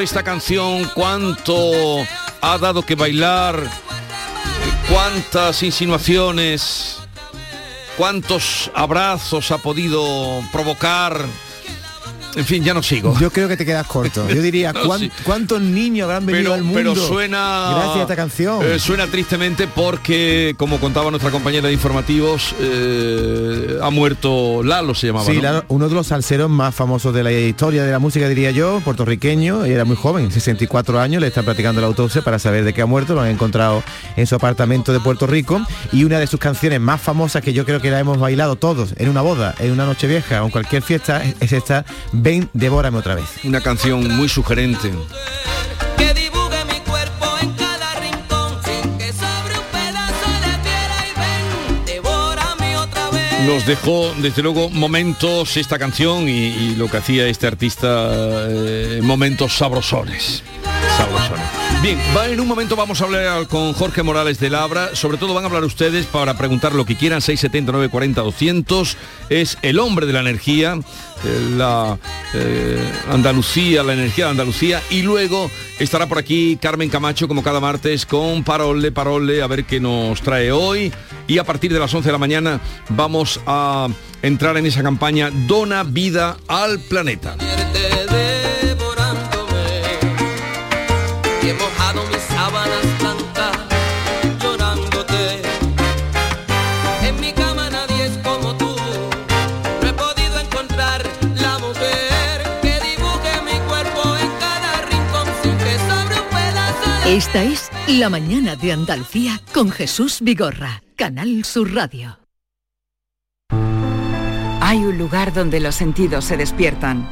Esta canción, cuánto ha dado que bailar, cuántas insinuaciones, cuántos abrazos ha podido provocar. En fin, ya no sigo. Yo creo que te quedas corto. Yo diría, No, ¿cuán- sí. ¿cuántos niños habrán venido pero, al mundo? pero suena Gracias a esta canción. eh, suena tristemente porque como contaba nuestra compañera de informativos eh, ha muerto Lalo se llamaba Sí, ¿no? uno de los salseros más famosos de la historia de la música, diría yo, puertorriqueño, y era muy joven, 64 años, le están practicando la autopsia para saber de qué ha muerto, lo han encontrado en su apartamento de Puerto Rico, y una de sus canciones más famosas que yo creo que la hemos bailado todos en una boda, en una noche vieja o en cualquier fiesta, es esta, Ven, devórame otra vez. una canción muy sugerente. Nos dejó desde luego momentos esta canción y, y lo que hacía este artista eh, momentos sabrosones. Sabrosones bien en un momento vamos a hablar con Jorge Morales de Labra. Sobre todo van a hablar ustedes para preguntar lo que quieran. 679 40 200 es el hombre de la energía eh, la eh, Andalucía la energía de Andalucía. Y luego estará por aquí Carmen Camacho como cada martes con Parole Parole a ver qué nos trae hoy. Y a partir de las 11 de la mañana vamos a entrar en esa campaña Dona vida al planeta. Esta es La Mañana de Andalucía con Jesús Vigorra, Canal Sur Radio. Hay un lugar donde los sentidos se despiertan.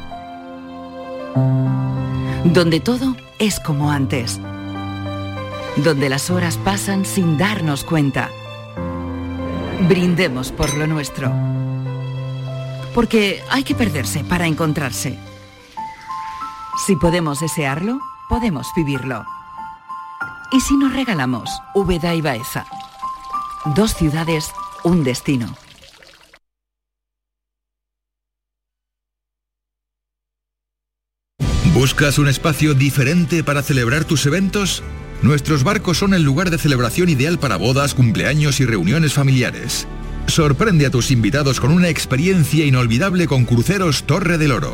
Donde todo es como antes. Donde las horas pasan sin darnos cuenta. Brindemos por lo nuestro. Porque hay que perderse para encontrarse. Si podemos desearlo, podemos vivirlo. ¿Y si nos regalamos Úbeda y Baeza? Dos ciudades, un destino. ¿Buscas un espacio diferente para celebrar tus eventos? Nuestros barcos son el lugar de celebración ideal para bodas, cumpleaños y reuniones familiares. Sorprende a tus invitados con una experiencia inolvidable con Cruceros Torre del Oro.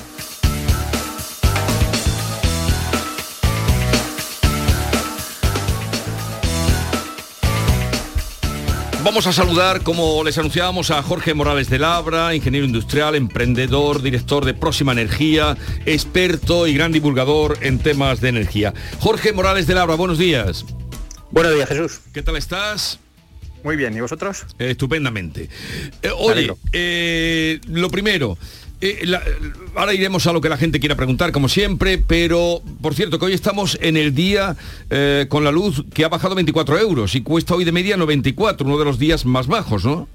Vamos a saludar, como les anunciábamos, a Jorge Morales de Labra, ingeniero industrial, emprendedor, director de Próxima Energía, experto y gran divulgador en temas de energía. Jorge Morales de Labra, buenos días. Buenos días, Jesús. ¿Qué tal estás? Muy bien, ¿y vosotros? estupendamente. Eh, oye, eh, lo primero, eh, ahora iremos a lo que la gente quiera preguntar, como siempre, pero por cierto que hoy estamos en el día eh, con la luz que ha bajado 24 euros y cuesta hoy de media 94, uno de los días más bajos, ¿no?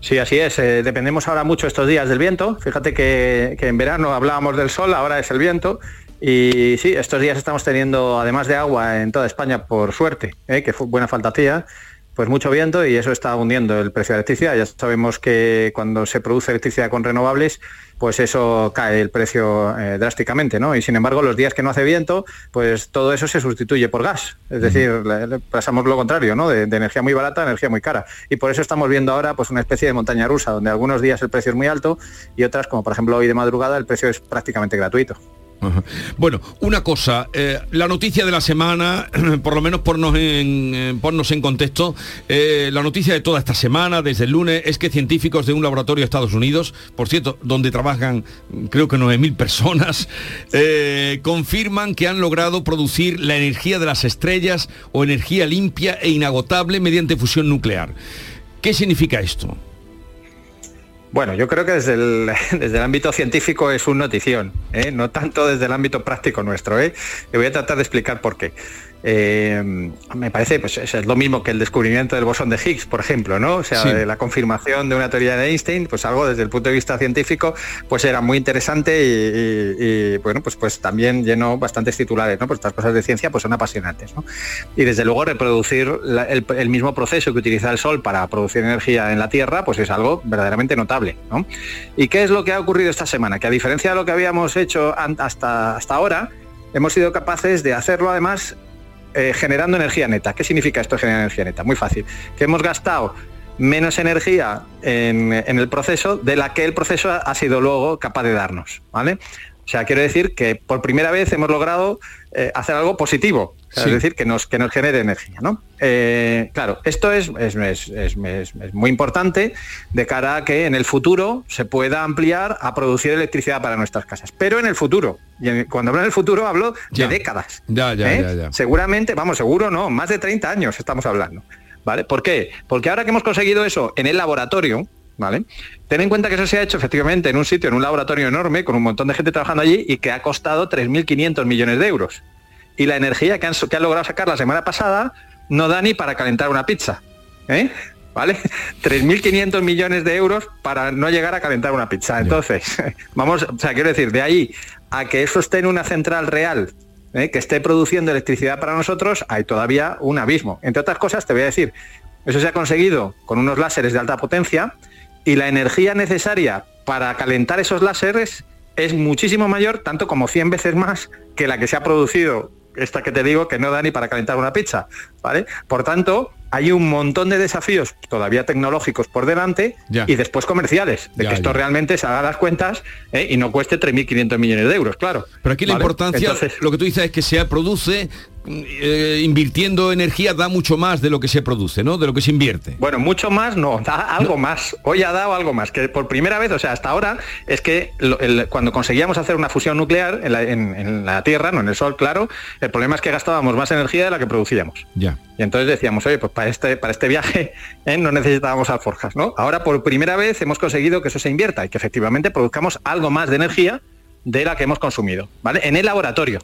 Sí, así es. eh, dependemos ahora mucho estos días del viento. Fíjate que, en verano hablábamos del sol, ahora es el viento. Y sí, estos días estamos teniendo, además de agua en toda España, por suerte, que fue buena falta hacía, pues mucho viento y eso está hundiendo el precio de la electricidad. Ya sabemos que cuando se produce electricidad con renovables, pues eso cae el precio eh, drásticamente, ¿no? Y sin embargo, los días que no hace viento, pues todo eso se sustituye por gas. Es decir, pasamos lo contrario, ¿no? De, de energía muy barata a energía muy cara. Y por eso estamos viendo ahora pues una especie de montaña rusa, donde algunos días el precio es muy alto y otras, como por ejemplo hoy de madrugada, el precio es prácticamente gratuito. Bueno, una cosa, eh, la noticia de la semana, por lo menos pornos en, ponnos en contexto, eh, la noticia de toda esta semana, desde el lunes, es que científicos de un laboratorio de Estados Unidos, por cierto, donde trabajan mm, creo que 9.000 personas, eh, confirman que han logrado producir la energía de las estrellas o energía limpia e inagotable mediante fusión nuclear. ¿Qué significa esto? Bueno, yo creo que desde el, ámbito científico es un notición, ¿eh? no tanto desde el ámbito práctico nuestro. ¿eh? Le voy a tratar de explicar por qué. Eh, me parece, pues es lo mismo que el descubrimiento del bosón de Higgs, por ejemplo, ¿no? O sea, Sí. de la confirmación de una teoría de Einstein, pues algo desde el punto de vista científico, pues era muy interesante y, y- y, bueno, pues, pues también llenó bastantes titulares, ¿no? Pues estas cosas de ciencia pues son apasionantes, ¿no? Y desde luego reproducir la- el, el mismo proceso que utiliza el Sol para producir energía en la Tierra, pues es algo verdaderamente notable, ¿no? ¿Y qué es lo que ha ocurrido esta semana? Que a diferencia de lo que habíamos hecho hasta, hasta ahora, hemos sido capaces de hacerlo además eh, generando energía neta. ¿Qué significa esto generar energía neta? Muy fácil. Que hemos gastado menos energía en, en el proceso de la que el proceso ha sido luego capaz de darnos. ¿vale? O sea, quiero decir que por primera vez hemos logrado eh, hacer algo positivo, o sea, Sí. es decir, que nos, que nos genere energía. ¿no? Eh, claro, esto es, es- es- es- muy importante de cara a que en el futuro se pueda ampliar a producir electricidad para nuestras casas. Pero en el futuro, y en- cuando hablo en el futuro hablo Ya. de décadas. Ya, ya, ¿eh? ya, ya. Seguramente, vamos, seguro no, más de 30 años estamos hablando. ¿Vale? ¿Por qué? Porque ahora que hemos conseguido eso en el laboratorio, ¿vale? Ten en cuenta que eso se ha hecho efectivamente en un sitio, en un laboratorio enorme, con un montón de gente trabajando allí y que ha costado 3.500 millones de euros. Y la energía que han, que han logrado sacar la semana pasada no da ni para calentar una pizza. ¿eh? ¿Vale? 3.500 millones de euros para no llegar a calentar una pizza. Entonces, vamos, o sea, quiero decir, de ahí a que eso esté en una central real, ¿eh? que esté produciendo electricidad para nosotros, hay todavía un abismo. Entre otras cosas, te voy a decir, eso se ha conseguido con unos láseres de alta potencia y la energía necesaria para calentar esos láseres es muchísimo mayor, tanto como 100 veces más que la que se ha producido, esta que te digo, que no da ni para calentar una pizza. ¿vale? Por tanto, hay un montón de desafíos todavía tecnológicos por delante Ya. y después comerciales, de Ya, que esto ya. realmente se haga las cuentas ¿eh? y no cueste 3.500 millones de euros, claro. Pero aquí la ¿Vale? importancia, Entonces, lo que tú dices es que se produce eh, invirtiendo energía da mucho más de lo que se produce, ¿no? De lo que se invierte. Bueno, mucho más no, da algo más. Hoy ha dado algo más, que por primera vez, o sea, hasta ahora, es que lo- el- cuando conseguíamos hacer una fusión nuclear en la, en- en la Tierra, no en el Sol, claro, el problema es que gastábamos más energía de la que producíamos. Ya. Y entonces decíamos, oye, pues para este, para este viaje ¿eh? no necesitábamos alforjas, ¿no? Ahora por primera vez hemos conseguido que eso se invierta y que efectivamente produzcamos algo más de energía de la que hemos consumido, ¿vale? En el laboratorio.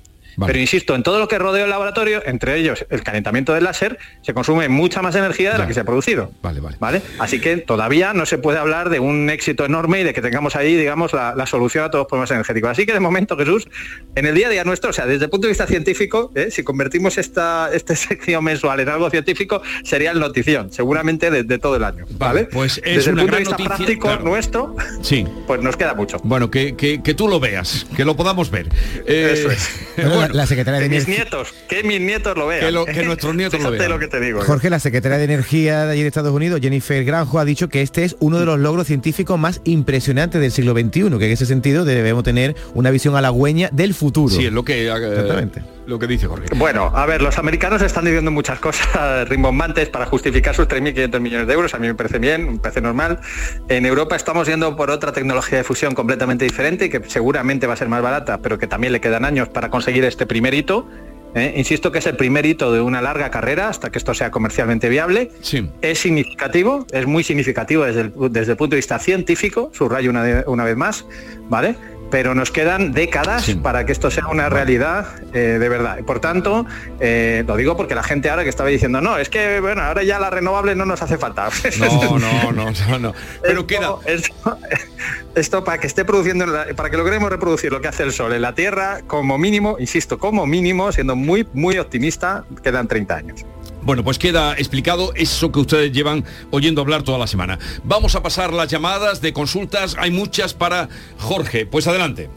Pero insisto, en todo lo que rodea el laboratorio, entre ellos el calentamiento del láser, se consume mucha más energía de la que se ha producido. Vale, vale. ¿Vale? Así que todavía no se puede hablar de un éxito enorme y de que tengamos ahí, digamos, la, la solución a todos los problemas energéticos. Así que de momento, Jesús, en el día a día nuestro, o sea, desde el punto de vista científico, ¿eh? si convertimos esta, esta sección mensual en algo científico, sería el notición, seguramente de, de todo el año. ¿Vale? pues es desde el punto de vista noticia, práctico claro. nuestro, Sí. pues nos queda mucho. Bueno, que, que- que tú lo veas, que lo podamos ver. Eh, Eso es. Bueno, la- la secretaria de Que mis nietos, que mis nietos lo vean. Que lo- que nuestros nietos lo vean. lo que te digo. ¿eh? Jorge, la secretaria de Energía de allí de Estados Unidos, Jennifer Granjo, ha dicho que este es uno de los logros científicos más impresionantes del siglo XXI, que en ese sentido debemos tener una visión halagüeña del futuro. Sí, es lo que, eh, Exactamente. Lo que dice Jorge. Bueno, a ver, los americanos están diciendo muchas cosas rimbombantes para justificar sus 3.500 millones de euros. A mí me parece bien, me parece normal. En Europa estamos yendo por otra tecnología de fusión completamente diferente, que seguramente va a ser más barata, pero que también le quedan años para conseguir este primer hito. ¿eh? Insisto que es el primer hito de una larga carrera hasta que esto sea comercialmente viable. Sí. Es significativo, es muy significativo desde el, desde el punto de vista científico, subrayo una, de- una vez más, ¿vale? Pero nos quedan décadas para que esto sea una realidad eh, de verdad. Por tanto, eh, lo digo porque la gente ahora que estaba diciendo, no, es que bueno, ahora ya la renovable no nos hace falta. No, no, no, no, no. Pero queda. Esto, esto para que esté produciendo, para que logremos reproducir lo que hace el sol en la Tierra, como mínimo, insisto, como mínimo, siendo muy, muy optimista, quedan 30 años. Bueno, pues queda explicado eso que ustedes llevan oyendo hablar toda la semana. Vamos a pasar las llamadas de consultas. Hay muchas para Jorge. Pues adelante.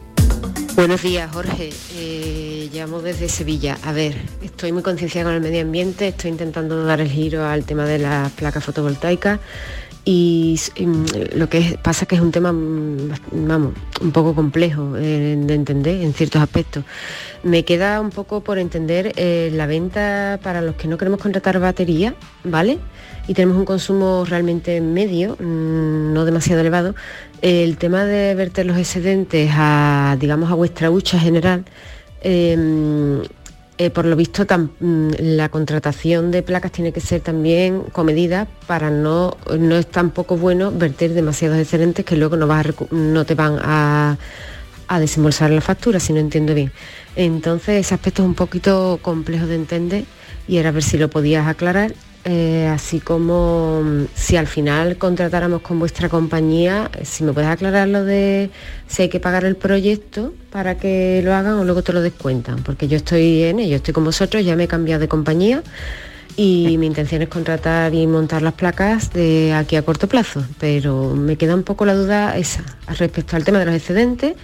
Buenos días, Jorge. Eh, llamo desde Sevilla. A ver, estoy muy concienciada con el medio ambiente, estoy intentando dar el giro al tema de las placas fotovoltaicas y mm, lo que es- pasa que es un tema, mm, vamos, un poco complejo de entender en ciertos aspectos. Me queda un poco por entender eh, la venta para los que no queremos contratar batería, ¿vale? Y tenemos un consumo realmente medio, mm, no demasiado elevado. El tema de verter los excedentes a, digamos, a vuestra hucha general, eh, eh, por lo visto mm, la contratación de placas tiene que ser también comedida para no, no es tampoco bueno verter demasiados excedentes que luego no, vas no te van a, a desembolsar la factura, si no entiendo bien. Entonces ese aspecto es un poquito complejo de entender y era ver si lo podías aclarar. Eh, así como mm, si al final contratáramos con vuestra compañía, eh, si me puedes aclarar lo de si hay que pagar el proyecto para que lo hagan o luego te lo descuentan, porque yo estoy en ello, estoy con vosotros, ya me he cambiado de compañía y mi intención es contratar y montar las placas de aquí a corto plazo, pero me queda un poco la duda esa respecto al tema de los excedentes,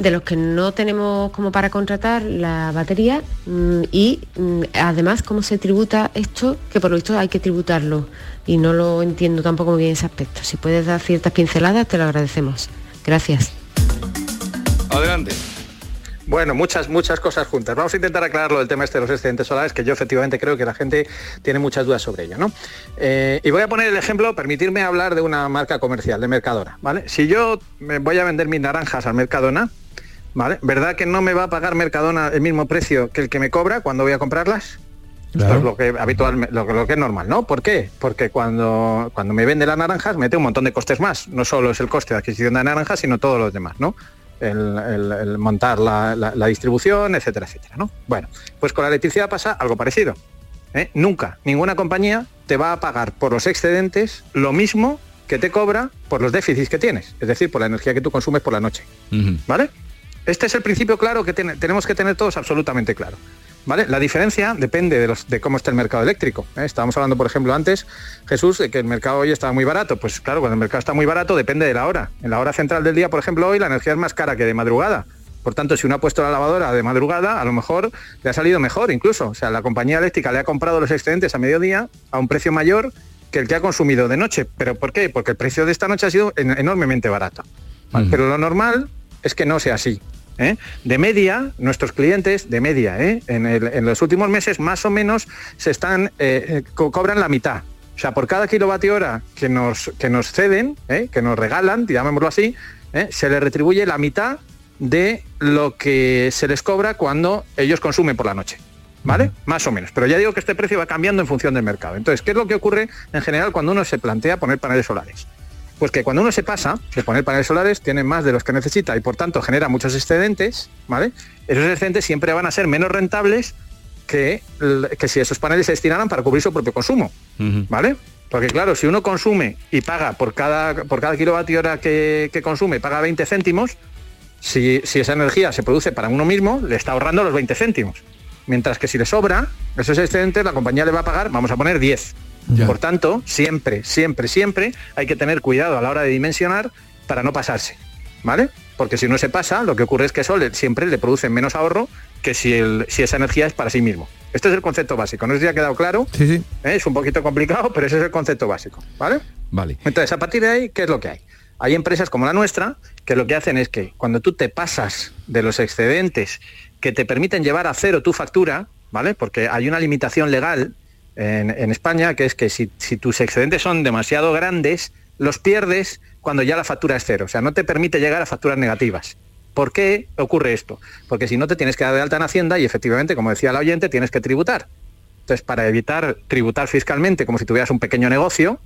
de los que no tenemos como para contratar la batería mm, y mm, además cómo se tributa esto, que por lo visto hay que tributarlo y no lo entiendo tampoco muy bien ese aspecto. Si puedes dar ciertas pinceladas, te lo agradecemos. Gracias. Adelante. Bueno, muchas, muchas cosas juntas. Vamos a intentar aclarar lo del tema este de los excedentes solares, que yo efectivamente creo que la gente tiene muchas dudas sobre ello, ¿no? Eh, y voy a poner el ejemplo, permitirme hablar de una marca comercial, de Mercadona, ¿vale? Si yo me voy a vender mis naranjas al Mercadona, ¿vale? ¿Verdad que no me va a pagar Mercadona el mismo precio que el que me cobra cuando voy a comprarlas? Esto es lo que habitual, lo, que- lo que es normal, ¿no? ¿Por qué? Porque cuando, cuando me vende las naranjas mete un montón de costes más. No solo es el coste de adquisición de naranjas, sino todos los demás, ¿no? El, el- el montar la, la- la distribución, etcétera, etcétera, ¿no? Bueno, pues con la electricidad pasa algo parecido. ¿eh? Nunca, ninguna compañía te va a pagar por los excedentes lo mismo que te cobra por los déficits que tienes, es decir, por la energía que tú consumes por la noche. ¿Vale? Este es el principio claro que tenemos que tener todos absolutamente claro. ¿Vale? La diferencia depende de, los- de cómo está el mercado eléctrico. ¿eh? Estábamos hablando, por ejemplo, antes, Jesús, de que el mercado hoy estaba muy barato. Pues claro, cuando el mercado está muy barato depende de la hora. En la hora central del día, por ejemplo, hoy la energía es más cara que de madrugada. Por tanto, si uno ha puesto la lavadora de madrugada, a lo mejor le ha salido mejor incluso. O sea, la compañía eléctrica le ha comprado los excedentes a mediodía a un precio mayor que el que ha consumido de noche. ¿Pero por qué? Porque el precio de esta noche ha sido enormemente barato. Pero lo normal es que no sea así. ¿eh? De media, nuestros clientes, de media, ¿eh? en, los últimos meses más o menos se están, eh, cobran la mitad. O sea, por cada kilovatio hora que nos, que nos ceden, que nos regalan, llamémoslo así, se le retribuye la mitad de lo que se les cobra cuando ellos consumen por la noche. ¿Vale? Más o menos. Pero ya digo que este precio va cambiando en función del mercado. Entonces, ¿qué es lo que ocurre en general cuando uno se plantea poner paneles solares? Pues que cuando uno se pasa de poner paneles solares tiene más de los que necesita y por tanto genera muchos excedentes, ¿vale? Esos excedentes siempre van a ser menos rentables que, que si esos paneles se destinaran para cubrir su propio consumo, ¿vale? Porque claro, si uno consume y paga por cada, por cada kilovatio hora que, que consume, paga 20 céntimos, si, esa energía se produce para uno mismo, le está ahorrando los 20 céntimos. Mientras que si le sobra esos excedentes, la compañía le va a pagar, vamos a poner 10. Por tanto, siempre, siempre, siempre hay que tener cuidado a la hora de dimensionar para no pasarse. ¿Vale? Porque si no se pasa, lo que ocurre es que eso siempre le produce menos ahorro que si, si esa energía es para sí mismo. Este es el concepto básico. No sé si ha quedado claro. Sí, sí. ¿Eh? Es un poquito complicado, pero ese es el concepto básico. ¿Vale? Vale. Entonces, a partir de ahí, ¿qué es lo que hay? Hay empresas como la nuestra que lo que hacen es que cuando tú te pasas de los excedentes que te permiten llevar a cero tu factura, ¿vale? Porque hay una limitación legal en, España que es que si, tus excedentes son demasiado grandes, los pierdes cuando ya la factura es cero. O sea, no te permite llegar a facturas negativas. ¿Por qué ocurre esto? Porque si no te tienes que dar de alta en Hacienda y efectivamente, como decía la oyente, tienes que tributar. Entonces, para evitar tributar fiscalmente como si tuvieras un pequeño negocio,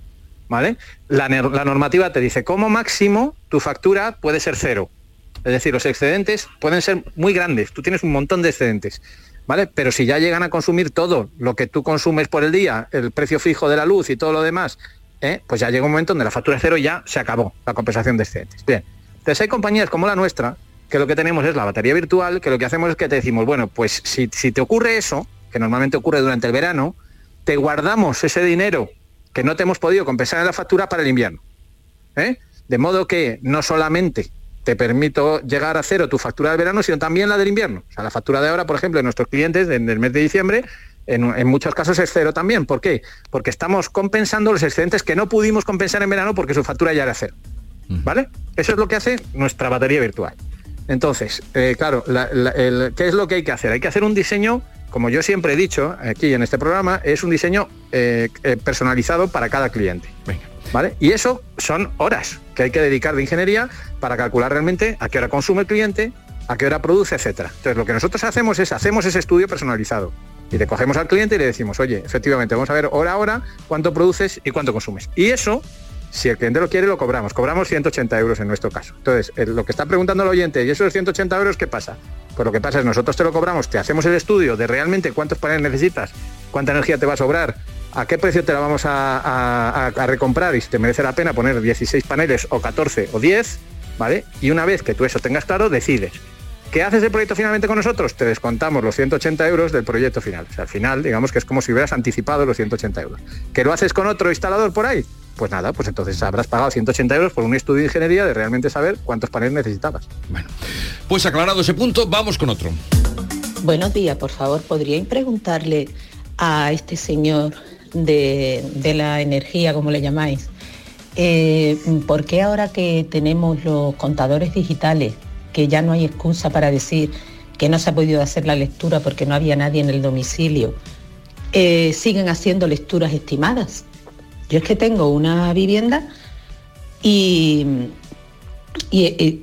¿vale? La, normativa te dice, como máximo tu factura puede ser cero. Es decir, los excedentes pueden ser muy grandes, tú tienes un montón de excedentes, ¿vale? Pero si ya llegan a consumir todo lo que tú consumes por el día, el precio fijo de la luz y todo lo demás, ¿eh? pues ya llega un momento donde la factura es cero y ya se acabó la compensación de excedentes. Bien, entonces hay compañías como la nuestra, que lo que tenemos es la batería virtual, que lo que hacemos es que te decimos, bueno, pues si, si te ocurre eso, que normalmente ocurre durante el verano, te guardamos ese dinero que no te hemos podido compensar en la factura para el invierno. ¿eh? De modo que no solamente te permito llegar a cero tu factura del verano, sino también la del invierno. O sea, la factura de ahora, por ejemplo, de nuestros clientes en el mes de diciembre, en, muchos casos es cero también. ¿Por qué? Porque estamos compensando los excedentes que no pudimos compensar en verano porque su factura ya era cero. ¿Vale? Eso es lo que hace nuestra batería virtual. Entonces, eh, claro, ¿qué es lo que hay que hacer? Hay que hacer un diseño como yo siempre he dicho aquí en este programa, es un diseño eh, eh, personalizado para cada cliente. ¿Vale? Y eso son horas que hay que dedicar de ingeniería para calcular realmente a qué hora consume el cliente, a qué hora produce, etcétera. Entonces lo que nosotros hacemos es hacemos ese estudio personalizado y le cogemos al cliente y le decimos, oye, efectivamente, vamos a ver hora a hora cuánto produces y cuánto consumes. Y eso si el cliente lo quiere, lo cobramos. Cobramos 180 euros en nuestro caso. Entonces, lo que está preguntando el oyente, ¿y esos 180 euros qué pasa? Pues lo que pasa es nosotros te lo cobramos, te hacemos el estudio de realmente cuántos paneles necesitas, cuánta energía te va a sobrar, a qué precio te la vamos a, recomprar y si te merece la pena poner 16 paneles o 14 o 10, ¿vale? Y una vez que tú eso tengas claro, decides. ¿Qué haces el proyecto finalmente con nosotros? Te descontamos los 180 euros del proyecto final. O sea, al final, digamos que es como si hubieras anticipado los 180 euros. ¿Que lo haces con otro instalador por ahí? pues nada, pues entonces habrás pagado 180 euros por un estudio de ingeniería de realmente saber cuántos paneles necesitabas. Bueno, pues aclarado ese punto, vamos con otro. Buenos días, por favor, ¿podríais preguntarle a este señor de, la energía, como le llamáis, eh, ¿por qué ahora que tenemos los contadores digitales, que ya no hay excusa para decir que no se ha podido hacer la lectura porque no había nadie en el domicilio, eh, siguen haciendo lecturas estimadas? Yo es que tengo una vivienda y,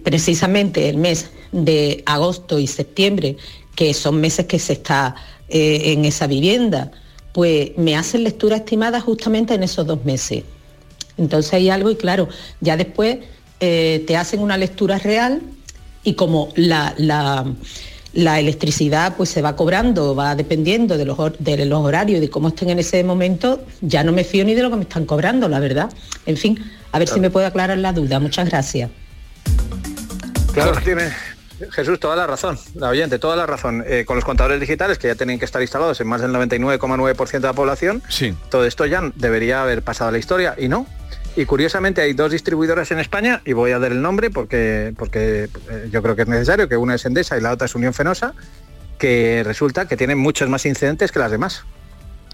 precisamente el mes de agosto y septiembre, que son meses que se está eh, en esa vivienda, pues me hacen lectura estimada justamente en esos dos meses. Entonces hay algo y claro, ya después eh, te hacen una lectura real y como la, la electricidad pues se va cobrando, va dependiendo de los, de los horarios y de cómo estén en ese momento, ya no me fío ni de lo que me están cobrando, la verdad. En fin, a ver si me puede aclarar la duda. Muchas gracias. Claro, tiene Jesús toda la razón, la oyente, toda la razón. Eh, con los contadores digitales que ya tienen que estar instalados en más del 99,9% de la población, sí. todo esto ya debería haber pasado a la historia y no. Y curiosamente hay dos distribuidoras en España, y voy a dar el nombre porque, porque eh, yo creo que es necesario, que una es Endesa y la otra es Unión Fenosa, que resulta que tienen muchos más incidentes que las demás.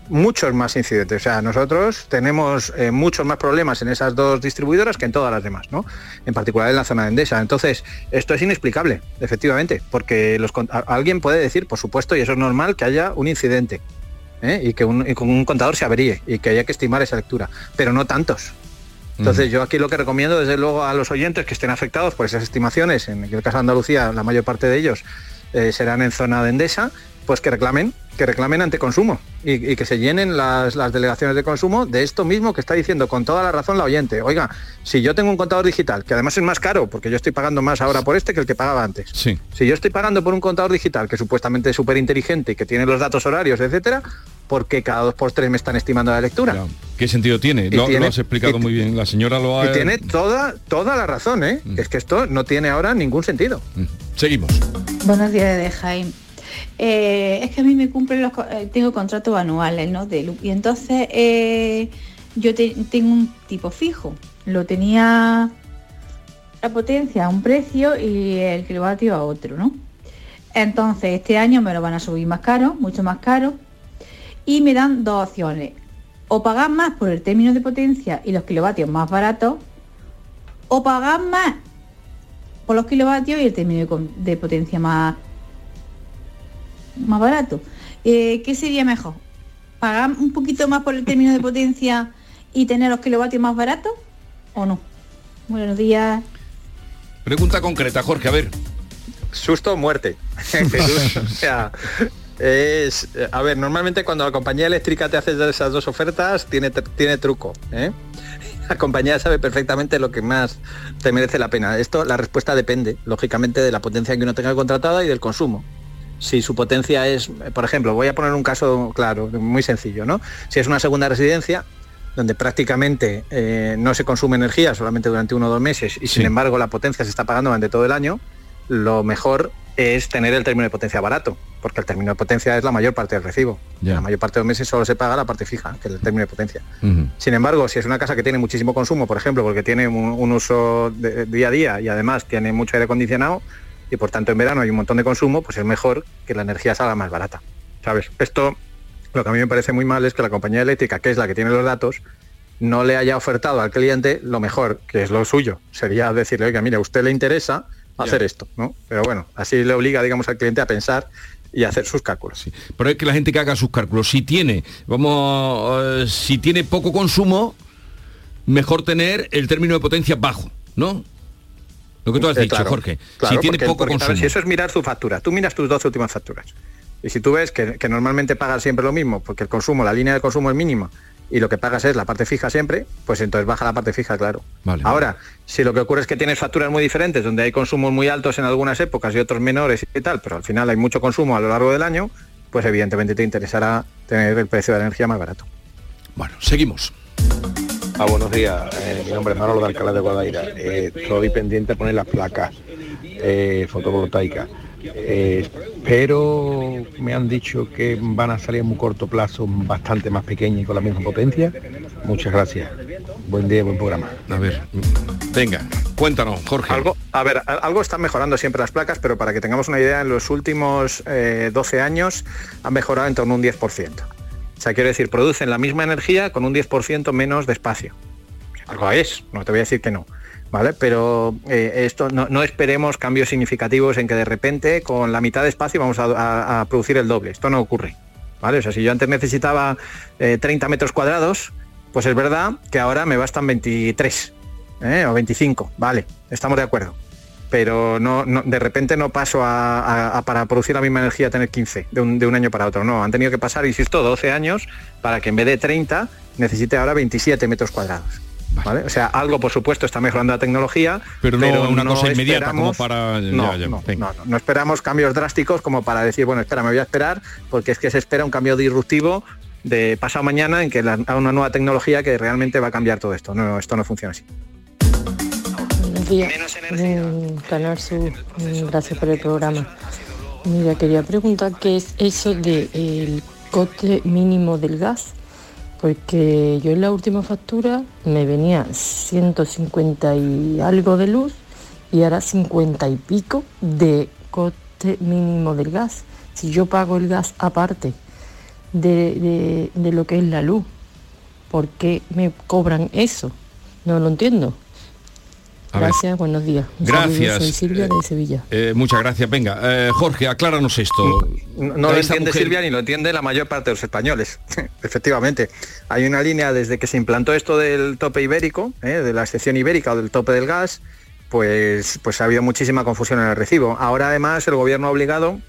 Muchos más incidentes. O sea, nosotros tenemos eh, muchos más problemas en esas dos distribuidoras que en todas las demás, ¿no? En particular en la zona de Endesa. Entonces, esto es inexplicable, efectivamente, porque los, alguien puede decir, por supuesto, y eso es normal, que haya un incidente. ¿eh? y que un, con un contador se averíe y que haya que estimar esa lectura, pero no tantos. Entonces yo aquí lo que recomiendo desde luego a los oyentes que estén afectados por esas estimaciones, en el caso de Andalucía la mayor parte de ellos eh, serán en zona de Endesa, pues que reclamen, que reclamen ante consumo y, que se llenen las, delegaciones de consumo de esto mismo que está diciendo con toda la razón la oyente. Oiga, si yo tengo un contador digital, que además es más caro, porque yo estoy pagando más ahora por este que el que pagaba antes. Sí. Si yo estoy pagando por un contador digital que supuestamente es súper inteligente y que tiene los datos horarios, etcétera, porque cada dos por tres me están estimando la lectura. ¿Qué sentido tiene? Lo, has explicado muy bien. La señora lo ha... Y tiene toda, toda la razón, ¿eh? Mm. Es que esto no tiene ahora ningún sentido. Mm. Seguimos. Buenos días, de Jaime. Eh, es que a mí me cumplen los... Eh, tengo contratos anuales, ¿no? De y entonces eh, yo tengo un tipo fijo. Lo tenía la potencia a un precio y el kilovatio a otro, ¿no? Entonces este año me lo van a subir más caro, mucho más caro, y me dan dos opciones. O pagar más por el término de potencia y los kilovatios más baratos, o pagar más por los kilovatios y el término de, potencia más, más barato. Eh, ¿Qué sería mejor? ¿Pagar un poquito más por el término de potencia y tener los kilovatios más baratos o no? Buenos días. Pregunta concreta, Jorge, a ver. Susto o muerte. o sea, es, a ver, normalmente cuando la compañía eléctrica te hace esas dos ofertas, tiene, tiene truco. ¿eh? La compañía sabe perfectamente lo que más te merece la pena. Esto, la respuesta depende, lógicamente, de la potencia que uno tenga contratada y del consumo. Si su potencia es, por ejemplo, voy a poner un caso claro, muy sencillo, ¿no? Si es una segunda residencia, donde prácticamente eh, no se consume energía solamente durante uno o dos meses y sin embargo la potencia se está pagando durante todo el año, lo mejor es tener el término de potencia barato, porque el término de potencia es la mayor parte del recibo. La mayor parte de los meses solo se paga la parte fija, que es el término de potencia. Sin embargo, si es una casa que tiene muchísimo consumo, por ejemplo, porque tiene un, uso de, día a día y además tiene mucho aire acondicionado, y por tanto en verano hay un montón de consumo, pues es mejor que la energía salga más barata. ¿Sabes? Esto, lo que a mí me parece muy mal es que la compañía eléctrica, que es la que tiene los datos, no le haya ofertado al cliente lo mejor, que es lo suyo. Sería decirle, oiga, mira, a usted le interesa, hacer esto, ¿no? Pero bueno, así le obliga, digamos, al cliente a pensar y hacer sus cálculos. Sí. Pero es que la gente que haga sus cálculos, si tiene, vamos, eh, si tiene poco consumo, mejor tener el término de potencia bajo, ¿no? Lo que tú has dicho, Jorge. si tiene poco consumo. si eso es mirar su factura, tú miras tus 12 últimas facturas. Y si tú ves que, que normalmente pagas siempre lo mismo, porque el consumo, la línea de consumo es mínima, y lo que pagas es la parte fija siempre, pues entonces baja la parte fija, claro. Ahora, si lo que ocurre es que tienes facturas muy diferentes, donde hay consumos muy altos en algunas épocas y otros menores y tal, pero al final hay mucho consumo a lo largo del año, pues evidentemente te interesará tener el precio de la energía más barato. Bueno, seguimos. Ah, buenos días, eh, mi nombre es Manolo de Alcalá de Guadaira. Eh, estoy pendiente de poner las placas eh, fotovoltaicas eh, pero me han dicho que van a salir en muy corto plazo bastante más pequeñas y con la misma potencia. Muchas gracias. Buen día, buen programa. A ver, venga, cuéntanos, Jorge. Algo, a ver, algo están mejorando siempre las placas, pero para que tengamos una idea, en los últimos 12 eh, años han mejorado en torno a un 10%. O sea, quiero decir, producen la misma energía con un 10% menos de espacio. Algo es, no te voy a decir que no. ¿vale? Pero eh, esto no, esperemos cambios significativos en que de repente con la mitad de espacio vamos a, producir el doble. Esto no ocurre, ¿vale? O sea, si yo antes necesitaba 30 eh, metros cuadrados, pues es verdad que ahora me bastan 23 ¿eh? o 25, vale, estamos de acuerdo. Pero no, de repente no paso a, para producir la misma energía tener 15 de un, de un año para otro. No, han tenido que pasar, insisto, 12 años para que en vez de 30 necesite ahora 27 metros cuadrados. O sea, algo por supuesto está mejorando la tecnología, pero no una cosa inmediata como para no, no, esperamos cambios drásticos como para decir, bueno, espera, me voy a esperar, porque es que se espera un cambio disruptivo de pasado mañana en que la, una nueva tecnología que realmente va a cambiar todo esto. No, esto no funciona así. Buenos días. Canal Sur, gracias por el programa. Mira, quería preguntar qué es eso del coste mínimo del gas Porque yo en la última factura me venía 150 y algo de luz y ahora 50 y pico de coste mínimo del gas. Si yo pago el gas aparte de, de, de lo que es la luz, ¿por qué me cobran eso? No lo entiendo. Gracias, buenos días. Un saludo, Gracias. Soy Silvia Eh, de Sevilla. Eh, muchas gracias. Venga, eh, Jorge, acláranos esto. No lo entiende mujer- Silvia ni lo entiende la mayor parte de los españoles. Efectivamente, hay una línea desde que se implantó esto del tope ibérico, ¿eh? de la excepción ibérica o del tope del gas, pues, pues ha habido muchísima confusión en el recibo. Ahora además el gobierno ha obligado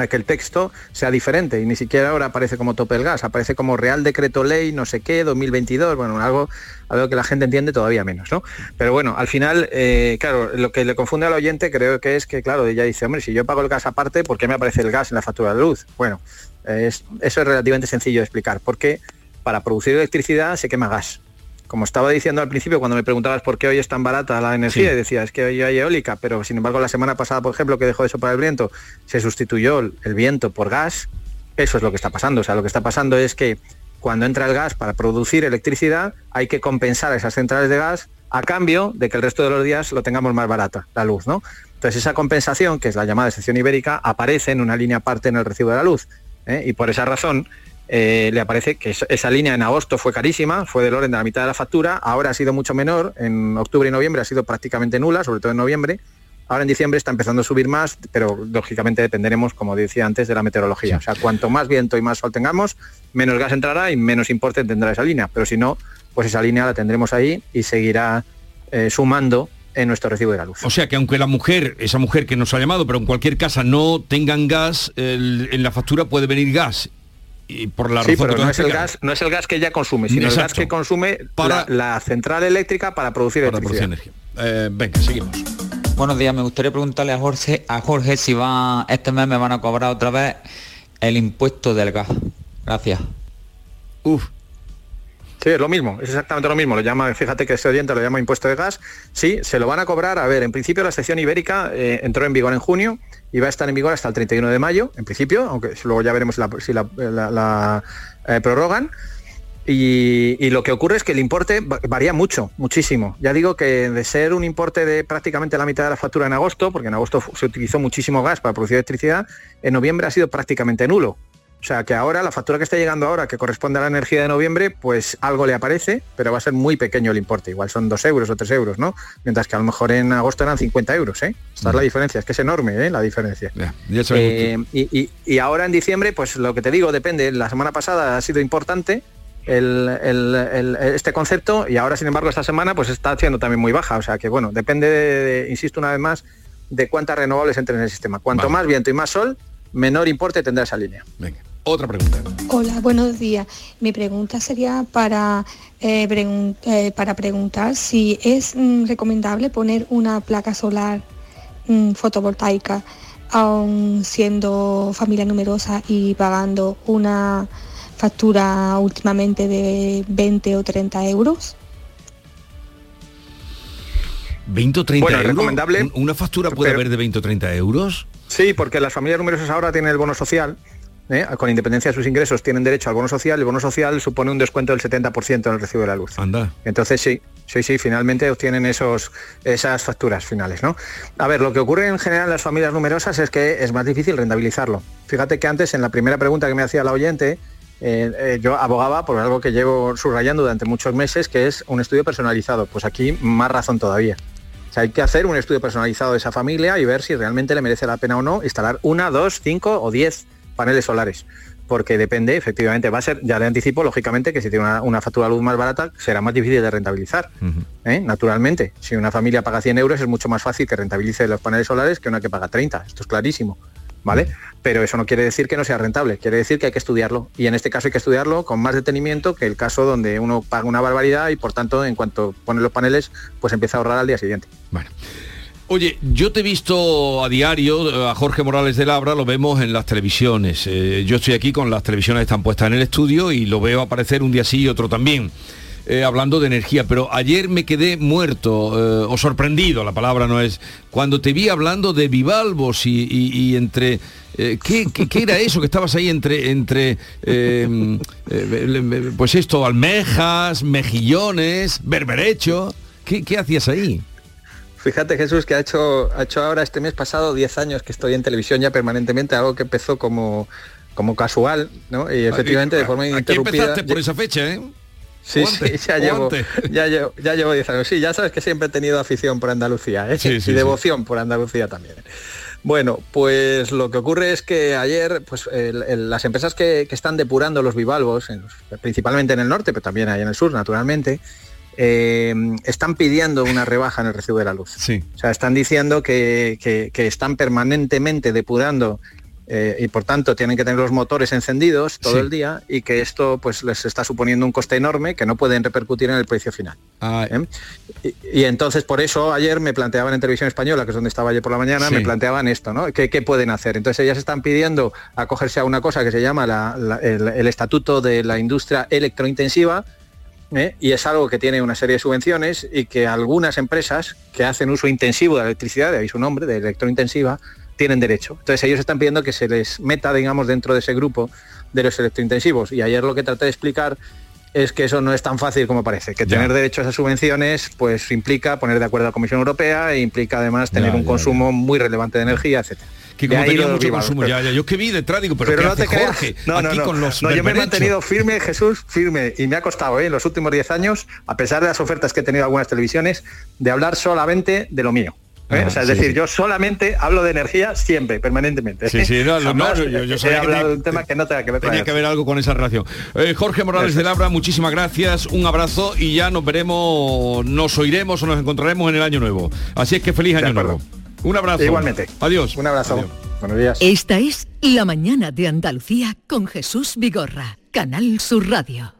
a que el texto sea diferente y ni siquiera ahora aparece como tope del gas, aparece como Real Decreto Ley, no sé qué, 2022, bueno, algo, algo que la gente entiende todavía menos, ¿no? Pero bueno, al final, eh, claro, lo que le confunde al oyente creo que es que, claro, ella dice, hombre, si yo pago el gas aparte, ¿por qué me aparece el gas en la factura de luz? Bueno, es- eso es relativamente sencillo de explicar, porque para producir electricidad se quema gas. Como estaba diciendo al principio, cuando me preguntabas por qué hoy es tan barata la energía, Sí. y decía, es que hoy hay eólica, pero sin embargo la semana pasada, por ejemplo, que dejó de soplar el viento, se sustituyó el viento por gas, eso es lo que está pasando. O sea, lo que está pasando es que cuando entra el gas para producir electricidad, hay que compensar a esas centrales de gas a cambio de que el resto de los días lo tengamos más barata, la luz, ¿no? Entonces esa compensación, que es la llamada excepción ibérica, aparece en una línea aparte en el recibo de la luz. ¿eh? Y por esa razón eh, le aparece que es- esa línea en agosto fue carísima, fue del orden de la mitad de la factura, ahora ha sido mucho menor, en octubre y noviembre ha sido prácticamente nula, sobre todo en noviembre, ahora en diciembre está empezando a subir más, pero lógicamente dependeremos, como decía antes, de la meteorología. O sea, cuanto más viento y más sol tengamos, menos gas entrará y menos importe tendrá esa línea, pero si no, pues esa línea la tendremos ahí y seguirá eh, sumando en nuestro recibo de la luz. O sea que aunque la mujer, esa mujer que nos ha llamado, pero en cualquier casa no tengan gas, el- en la factura puede venir gas. Y por la Sí, razón pero que no es, el gas, no es el gas que ella consume, sino el gas que consume Para- la, la central eléctrica para producir Para electricidad. producir energía. Eh, venga, seguimos. Buenos días, me gustaría preguntarle a Jorge, a Jorge si va este mes me van a cobrar otra vez el impuesto del gas. Gracias. Uf. Sí, es lo mismo, es exactamente lo mismo. Lo llama, fíjate que este oyente lo llama impuesto de gas. Sí, se lo van a cobrar. A ver, en principio la sección ibérica eh, entró en vigor en junio y va a estar en vigor hasta el 31 de mayo, en principio, aunque luego ya veremos si la, eh, prorrogan. Y, lo que ocurre es que el importe va- varía mucho, muchísimo. Ya digo que de ser un importe de prácticamente la mitad de la factura en agosto, porque en agosto se utilizó muchísimo gas para producir electricidad, en noviembre ha sido prácticamente nulo. O sea que ahora la factura que está llegando ahora, que corresponde a la energía de noviembre, pues algo le aparece, pero va a ser muy pequeño el importe. Igual son dos euros o tres euros, ¿no? Mientras que a lo mejor en agosto eran 50 euros, ¿eh? Esta es la diferencia, es que es enorme, ¿eh? La diferencia. Eh, y, y- y ahora en diciembre, pues lo que te digo, depende. La semana pasada ha sido importante el- el- el- este concepto y ahora, sin embargo, esta semana pues está siendo también muy baja. O sea que, bueno, depende, de- de- insisto una vez más, de cuántas renovables entren en el sistema. Cuanto Vale. más viento y más sol, menor importe tendrá esa línea. Venga, otra pregunta. Hola, buenos días. Mi pregunta sería para, eh, pregun- eh, para preguntar si es mm, recomendable poner una placa solar mm, fotovoltaica aun siendo familia numerosa y pagando una factura últimamente de 20 o 30 euros. 20 o 30 Bueno, euros. recomendable, ¿Un- ¿Una factura puede pero- haber de 20 o 30 euros? Sí, porque las familias numerosas ahora tienen el bono social. ¿Eh? Con independencia de sus ingresos tienen derecho al bono social. El bono social supone un descuento del 70% en el recibo de la luz. Anda. Entonces sí, sí, sí, finalmente obtienen esos, esas facturas finales, ¿no? A ver, lo que ocurre en general en las familias numerosas es que es más difícil rentabilizarlo. Fíjate que antes, en la primera pregunta que me hacía la oyente, eh, eh, yo abogaba por algo que llevo subrayando durante muchos meses, que es un estudio personalizado. Pues aquí más razón todavía. O sea, hay que hacer un estudio personalizado de esa familia y ver si realmente le merece la pena o no instalar una, dos, cinco o diez paneles solares. Porque depende, efectivamente, va a ser, ya le anticipo, lógicamente, que si tiene una, una factura de luz más barata, será más difícil de rentabilizar. ¿eh? Naturalmente, si una familia paga 100 euros es mucho más fácil que rentabilice los paneles solares que una que paga 30. Esto es clarísimo. ¿Vale? Pero eso no quiere decir que no sea rentable, quiere decir que hay que estudiarlo. Y en este caso hay que estudiarlo con más detenimiento que el caso donde uno paga una barbaridad y por tanto en cuanto pone los paneles, pues empieza a ahorrar al día siguiente. Oye, yo te he visto a diario, a Jorge Morales de Labra, lo vemos en las televisiones. Eh, yo estoy aquí con las televisiones están puestas en el estudio y lo veo aparecer un día sí y otro también. eh, hablando de energía, pero ayer me quedé muerto eh, o sorprendido, la palabra no es, cuando te vi hablando de bivalvos y, entre... Eh, ¿qué, qué, era eso que estabas ahí entre, entre pues esto, almejas, mejillones, berberecho? ¿Qué, qué hacías ahí? Fíjate Jesús que ha hecho, ha hecho ahora este mes pasado 10 años que estoy en televisión ya permanentemente, algo que empezó como, como casual, ¿no? Y efectivamente de forma ininterrumpida. empezaste por esa fecha, ¿eh? Sí, sí, ya llevo, ya llevo, ya llevo 10 años. Sí, ya sabes que siempre he tenido afición por Andalucía, ¿eh? y devoción por Andalucía también. Bueno, pues lo que ocurre es que ayer, pues las empresas que, están depurando los bivalvos, principalmente en el norte, pero también ahí en el sur, naturalmente, eh, están pidiendo una rebaja en el recibo de la luz. Sí. O sea, están diciendo que, están permanentemente depurando eh, y por tanto tienen que tener los motores encendidos todo el día y que esto pues les está suponiendo un coste enorme que no pueden repercutir en el precio final. Ah, ¿Eh? y, entonces por eso ayer me planteaban en televisión española, que es donde estaba ayer por la mañana, me planteaban esto, ¿no? ¿Qué, pueden hacer? Entonces ellas están pidiendo acogerse a una cosa que se llama el Estatuto de la Industria Electrointensiva, ¿eh? y es algo que tiene una serie de subvenciones y que algunas empresas que hacen uso intensivo de la electricidad, de ahí su nombre, de electrointensiva, tienen derecho. Entonces ellos están pidiendo que se les meta, digamos, dentro de ese grupo de los electrointensivos. Y ayer lo que traté de explicar es que eso no es tan fácil como parece, que tener derecho a esas subvenciones pues implica poner de acuerdo a la Comisión Europea e implica además tener un consumo muy relevante de energía, etcétera que como tenía mucho consumo, ya, ya, yo que vi detrás digo, pero, no te Jorge? No, no, con los no yo me he mantenido firme, Jesús, firme, y me ha costado ¿eh? en los últimos 10 años, a pesar de las ofertas que he tenido algunas televisiones, de hablar solamente de lo mío. ¿eh? Ah, o sea, es decir, yo solamente hablo de energía siempre, permanentemente. Sí, sí, no, no, yo, yo he hablado de un tema que no tenga que ver Tenía que ver algo con esa relación. Eh, Jorge Morales de Labra, muchísimas gracias, un abrazo y ya nos veremos, nos oiremos o nos encontraremos en el año nuevo. Así es que feliz año nuevo. Un abrazo. Igualmente. Adiós. Un abrazo. Buenos días. Esta es La Mañana de Andalucía con Jesús Vigorra, Canal Sur Radio.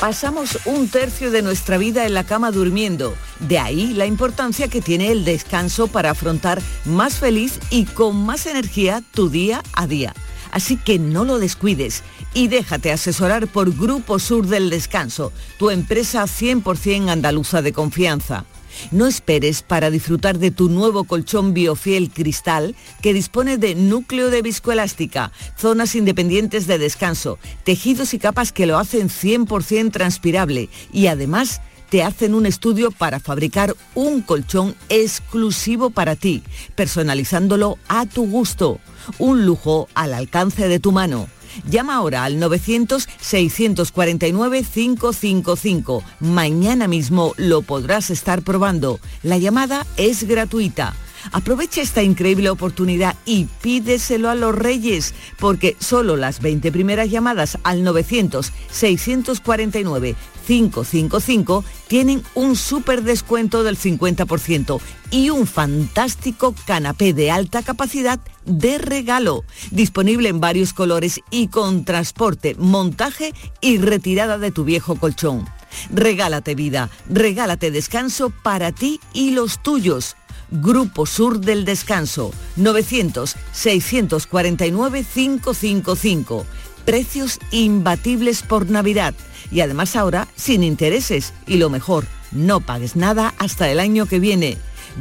Pasamos un tercio de nuestra vida en la cama durmiendo. De ahí la importancia que tiene el descanso para afrontar más feliz y con más energía tu día a día. Así que no lo descuides y déjate asesorar por Grupo Sur del Descanso, tu empresa 100% andaluza de confianza. No esperes para disfrutar de tu nuevo colchón Biofiel Cristal que dispone de núcleo de viscoelástica, zonas independientes de descanso, tejidos y capas que lo hacen 100% transpirable y además te hacen un estudio para fabricar un colchón exclusivo para ti, personalizándolo a tu gusto. Un lujo al alcance de tu mano. Llama ahora al 900-649-555. Mañana mismo lo podrás estar probando. La llamada es gratuita. Aprovecha esta increíble oportunidad y pídeselo a los reyes, porque solo las 20 primeras llamadas al 900-649 555 tienen un súper descuento del 50% y un fantástico canapé de alta capacidad de regalo, disponible en varios colores y con transporte, montaje y retirada de tu viejo colchón. Regálate vida, regálate descanso para ti y los tuyos. Grupo Sur del Descanso, 900-649-555 Precios imbatibles por Navidad y además ahora sin intereses y lo mejor, no pagues nada hasta el año que viene.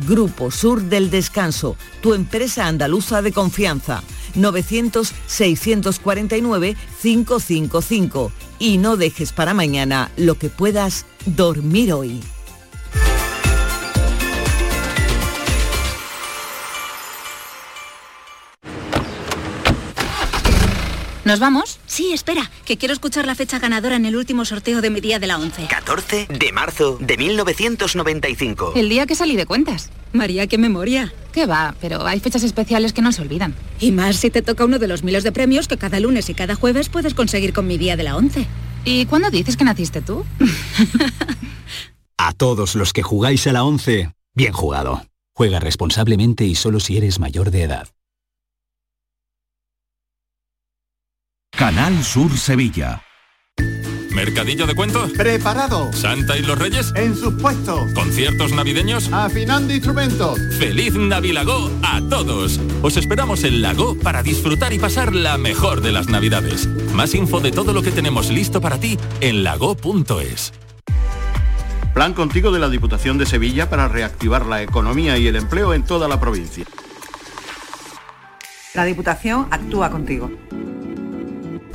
Grupo Sur del Descanso, tu empresa andaluza de confianza. 900-649-555. Y no dejes para mañana lo que puedas dormir hoy. ¿Nos vamos? Sí, espera, que quiero escuchar la fecha ganadora en el último sorteo de mi día de la 11. 14 de marzo de 1995. El día que salí de cuentas. María, qué memoria. ¿Qué va? Pero hay fechas especiales que no se olvidan. Y más si te toca uno de los miles de premios que cada lunes y cada jueves puedes conseguir con mi día de la 11. ¿Y cuándo dices que naciste tú? a todos los que jugáis a la 11, bien jugado. Juega responsablemente y solo si eres mayor de edad. Canal Sur Sevilla. ¿Mercadillo de cuentos? Preparado. ¿Santa y los Reyes? En sus puestos. ¿Conciertos navideños? Afinando instrumentos. ¡Feliz Navilago a todos! Os esperamos en Lago para disfrutar y pasar la mejor de las Navidades. Más info de todo lo que tenemos listo para ti en lago.es. Plan contigo de la Diputación de Sevilla para reactivar la economía y el empleo en toda la provincia. La Diputación actúa contigo.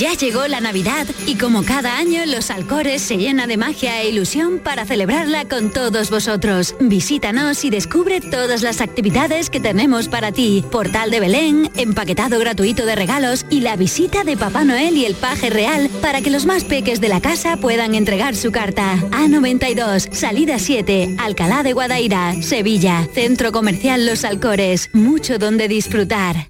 Ya llegó la Navidad y como cada año los Alcores se llena de magia e ilusión para celebrarla con todos vosotros. Visítanos y descubre todas las actividades que tenemos para ti. Portal de Belén, empaquetado gratuito de regalos y la visita de Papá Noel y el Paje Real para que los más peques de la casa puedan entregar su carta. A92, salida 7, Alcalá de Guadaira, Sevilla, Centro Comercial Los Alcores. Mucho donde disfrutar.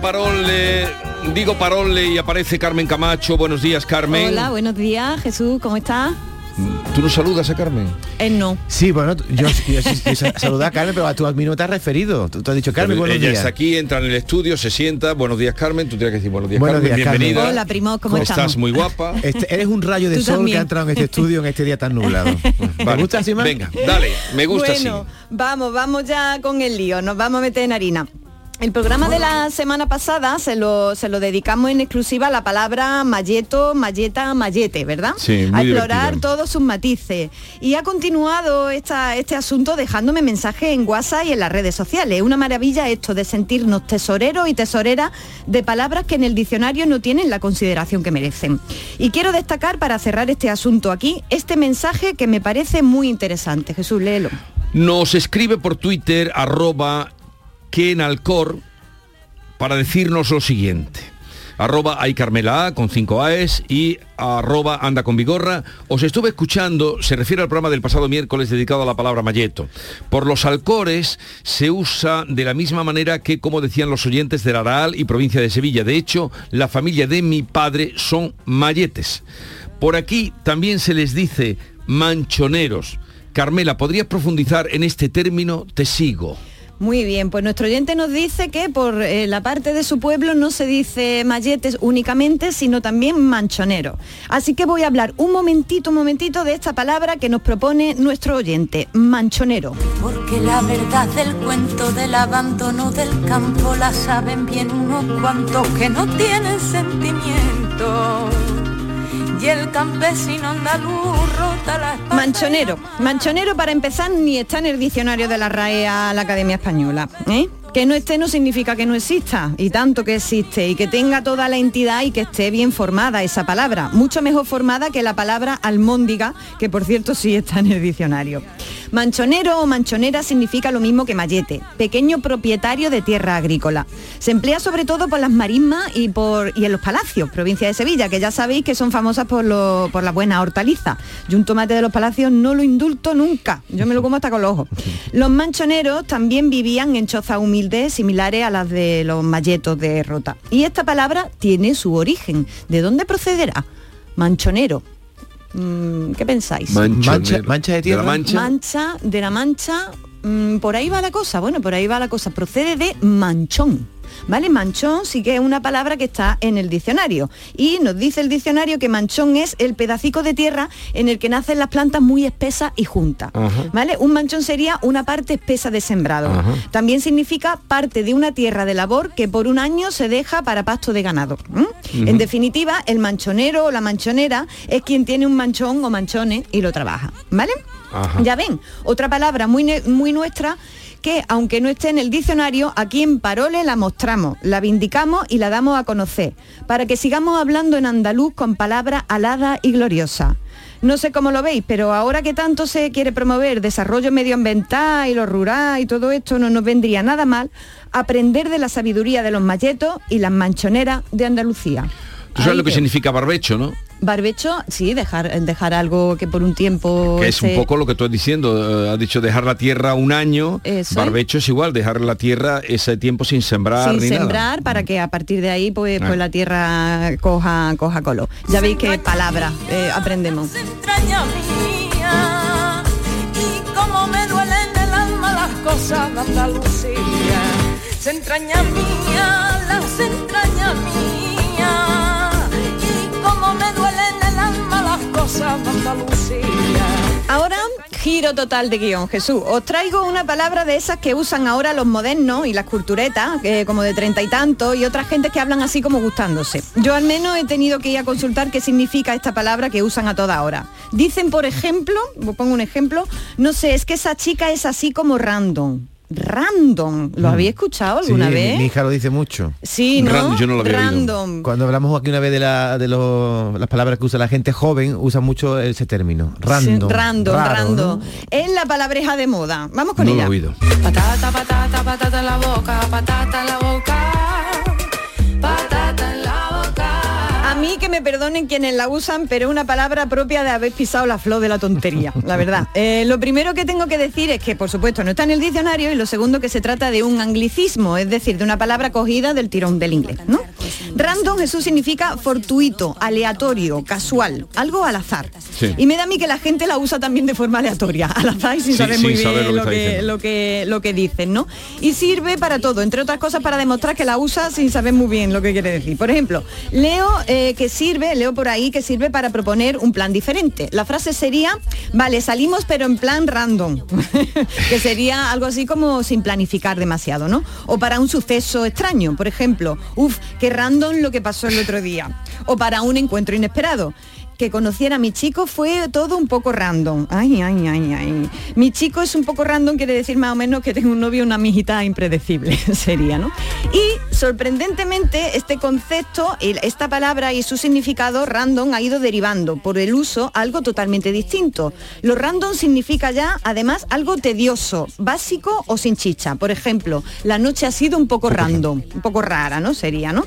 Parole, digo parole y aparece Carmen Camacho. Buenos días, Carmen. Hola, buenos días, Jesús, ¿cómo estás? ¿Tú no saludas a Carmen? Él no. Sí, bueno, yo, yo, a Carmen, pero a tu a mí no te has referido. Tú, tú has dicho, Carmen, Pero buenos ella días. está aquí, entra en el estudio, se sienta. Buenos días, Carmen. Tú tienes que decir buenos días, Buenos Carmen. días, Carmen. Bienvenida. Hola, primo, ¿cómo Estás muy guapa. Este- eres un rayo de Tú sol que ha entrado en este estudio en este día tan nublado. ¿Te Vale. gusta así más? Venga, dale, me gusta bueno, vamos, vamos ya con el lío, nos vamos a meter en harina. El programa de la semana pasada se lo, se lo dedicamos en exclusiva a la palabra malleto, malleta, mallete, ¿verdad? Sí, muy a explorar divertido. todos sus matices. Y ha continuado esta, este asunto dejándome mensajes en WhatsApp y en las redes sociales. Una maravilla esto de sentirnos tesoreros y tesoreras de palabras que en el diccionario no tienen la consideración que merecen. Y quiero destacar, para cerrar este asunto aquí, este mensaje que me parece muy interesante. Jesús, léelo. Nos escribe por Twitter arroba Kenalcor para decirnos lo siguiente. Arroba hay Carmela A con 5 A's y arroba anda con vigorra. Os estuve escuchando, se refiere al programa del pasado miércoles dedicado a la palabra malleto. Por los alcores se usa de la misma manera que como decían los oyentes del Araal y provincia de Sevilla. De hecho, la familia de mi padre son malletes. Por aquí también se les dice manchoneros. Carmela, ¿podrías profundizar en este término? Te sigo. Muy bien, pues nuestro oyente nos dice que por eh, la parte de su pueblo no se dice malletes únicamente, sino también manchonero. Así que voy a hablar un momentito, un momentito de esta palabra que nos propone nuestro oyente, manchonero. Porque la verdad del cuento del abandono del campo la saben bien unos cuantos que no tienen sentimiento. Y el campesino andaluz rota la Manchonero. Manchonero para empezar ni está en el diccionario de la RAE a la Academia Española. ¿eh? Que no esté no significa que no exista, y tanto que existe, y que tenga toda la entidad y que esté bien formada esa palabra. Mucho mejor formada que la palabra almóndiga, que por cierto sí está en el diccionario. Manchonero o manchonera significa lo mismo que mallete, pequeño propietario de tierra agrícola. Se emplea sobre todo por las marismas y, por, y en los palacios, provincia de Sevilla, que ya sabéis que son famosas por, lo- por la buena hortaliza. Yo un tomate de los palacios no lo indulto nunca, yo me lo como hasta con los ojos. Los manchoneros también vivían en chozas humildes similares a las de los malletos de Rota. Y esta palabra tiene su origen. ¿De dónde procederá? Manchonero. Mm, ¿Qué pensáis? Manchonero. mancha de tierra. la mancha. Mancha, de la mancha, mm, por ahí va la cosa, bueno, por ahí va la cosa, procede de manchón. ¿Vale? Manchón sí que es una palabra que está en el diccionario. Y nos dice el diccionario que manchón es el pedacico de tierra en el que nacen las plantas muy espesas y juntas. Ajá. ¿Vale? Un manchón sería una parte espesa de sembrado. Ajá. También significa parte de una tierra de labor que por un año se deja para pasto de ganado. En definitiva, el manchonero o la manchonera es quien tiene un manchón o manchones y lo trabaja. ¿Vale? Ajá. Ya ven, otra palabra muy, muy nuestra que aunque no esté en el diccionario, aquí en Parole la mostramos, la vindicamos y la damos a conocer, para que sigamos hablando en andaluz con palabras aladas y gloriosas. No sé cómo lo veis, pero ahora que tanto se quiere promover desarrollo medioambiental y lo rural y todo esto, no nos vendría nada mal aprender de la sabiduría de los malletos y las manchoneras de Andalucía. Tú sabes Ahí lo que significa barbecho, ¿no? Barbecho, sí, dejar, dejar algo que por un tiempo... Que es un poco lo que tú has diciendo. eh, has dicho dejar la tierra un año. Eso. Barbecho es igual, dejar la tierra ese tiempo sin sembrar sin ni sembrar para que a partir de ahí pues, Ah. pues la tierra coja coja color. Ya veis qué palabras eh, aprendemos. entraña mía y cómo me duelen el alma las cosas de Andalucía. Se entraña mía, las mía y me Ahora, giro total de guion, Jesús. Os traigo una palabra de esas que usan ahora los modernos y las culturetas, eh, como de treinta y tantos, y otras gentes que hablan así como gustándose. Yo al menos he tenido que ir a consultar qué significa esta palabra que usan a toda hora. Dicen, por ejemplo, pongo un ejemplo, no sé, es que esa chica es así como random. Random. ¿Lo habéis escuchado alguna Sí, vez? Mi, mi hija lo dice mucho. Sí, ¿no? Random, yo no lo había oído. Cuando hablamos aquí una vez de, la- de los- las palabras que usa la gente joven, usa mucho ese término. Random. Sí, random, raro, random. ¿no? Es la palabreja de moda. Vamos con No lo ella. he oído. Patata, patata, patata en la boca, patata en la boca, mí que me perdonen quienes la usan, pero es una palabra propia de haber pisado la flor de la tontería, la verdad. Eh, lo primero que tengo que decir es que, por supuesto, no está en el diccionario y lo segundo que se trata de un anglicismo, es decir, de una palabra cogida del tirón del inglés, ¿no? Random, Jesús, significa fortuito, aleatorio, casual, algo al azar. Sí. Y me da a mí que la gente la usa también de forma aleatoria, al azar y sin Sí, saber sin muy saber bien lo que lo que lo que dicen, ¿no? Y sirve para todo, entre otras cosas para demostrar que la usa sin saber muy bien lo que quiere decir. Por ejemplo, leo eh, que sirve, leo por ahí que sirve para proponer un plan diferente. La frase sería, vale, salimos pero en plan random, que sería algo así como sin planificar demasiado, ¿no? O para un suceso extraño, por ejemplo, uff, qué random lo que pasó el otro día. O para un encuentro inesperado que conociera a mi chico fue todo un poco random. Ay, ay, ay, ay. Mi chico es un poco random, quiere decir más o menos que tengo un novio, una mijita impredecible, sería, ¿no? Y sorprendentemente este concepto, esta palabra y su significado random ha ido derivando por el uso algo totalmente distinto. Lo random significa ya, además, algo tedioso, básico o sin chicha. Por ejemplo, la noche ha sido un poco random, un poco rara, ¿no? Sería, ¿no?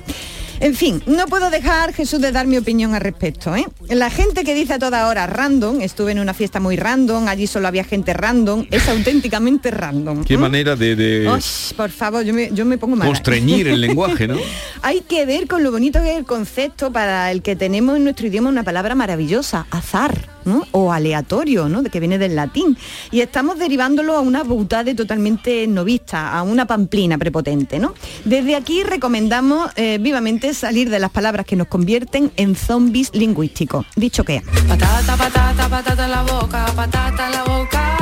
En fin, no puedo dejar, Jesús, de dar mi opinión al respecto. ¿eh? La gente que dice a toda hora random, estuve en una fiesta muy random, allí solo había gente random, es auténticamente random. Qué ¿eh? manera de, de por favor, yo me, yo me pongo mal. constreñir el lenguaje, ¿no? Hay que ver con lo bonito que es el concepto para el que tenemos en nuestro idioma una palabra maravillosa, azar. ¿No? o aleatorio, ¿no? de que viene del latín. Y estamos derivándolo a una boutade totalmente novista, a una pamplina prepotente. ¿no? Desde aquí recomendamos eh, vivamente salir de las palabras que nos convierten en zombies lingüísticos. Dicho que... Patata, patata, patata en la boca, patata en la boca.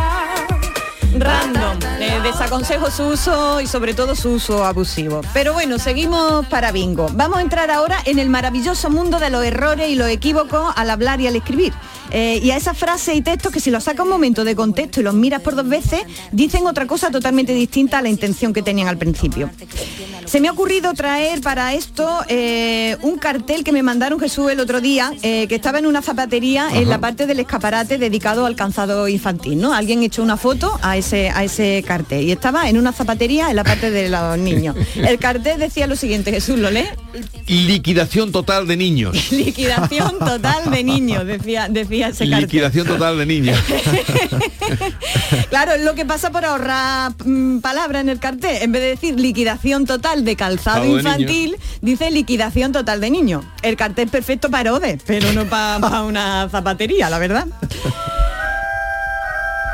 Random. Desaconsejo su uso y sobre todo su uso abusivo. Pero bueno, seguimos para bingo. Vamos a entrar ahora en el maravilloso mundo de los errores y los equívocos al hablar y al escribir. Eh, y a esas frases y textos que si los sacas un momento de contexto y los miras por dos veces, dicen otra cosa totalmente distinta a la intención que tenían al principio. Se me ha ocurrido traer para esto eh, un cartel que me mandaron Jesús el otro día, eh, que estaba en una zapatería en la parte del escaparate dedicado al calzado infantil, ¿no? Alguien echó una foto a ese, a ese cartel y estaba en una zapatería en la parte de los niños. El cartel decía lo siguiente, Jesús, ¿lo lee? Liquidación total de niños. Liquidación total de niños, decía, decía ese cartel. Liquidación total de niños. Claro, es lo que pasa por ahorrar mm, palabra en el cartel. En vez de decir liquidación total de calzado de infantil, dice liquidación total de niño. El cartel es perfecto para Herodes, pero no para una zapatería, la verdad.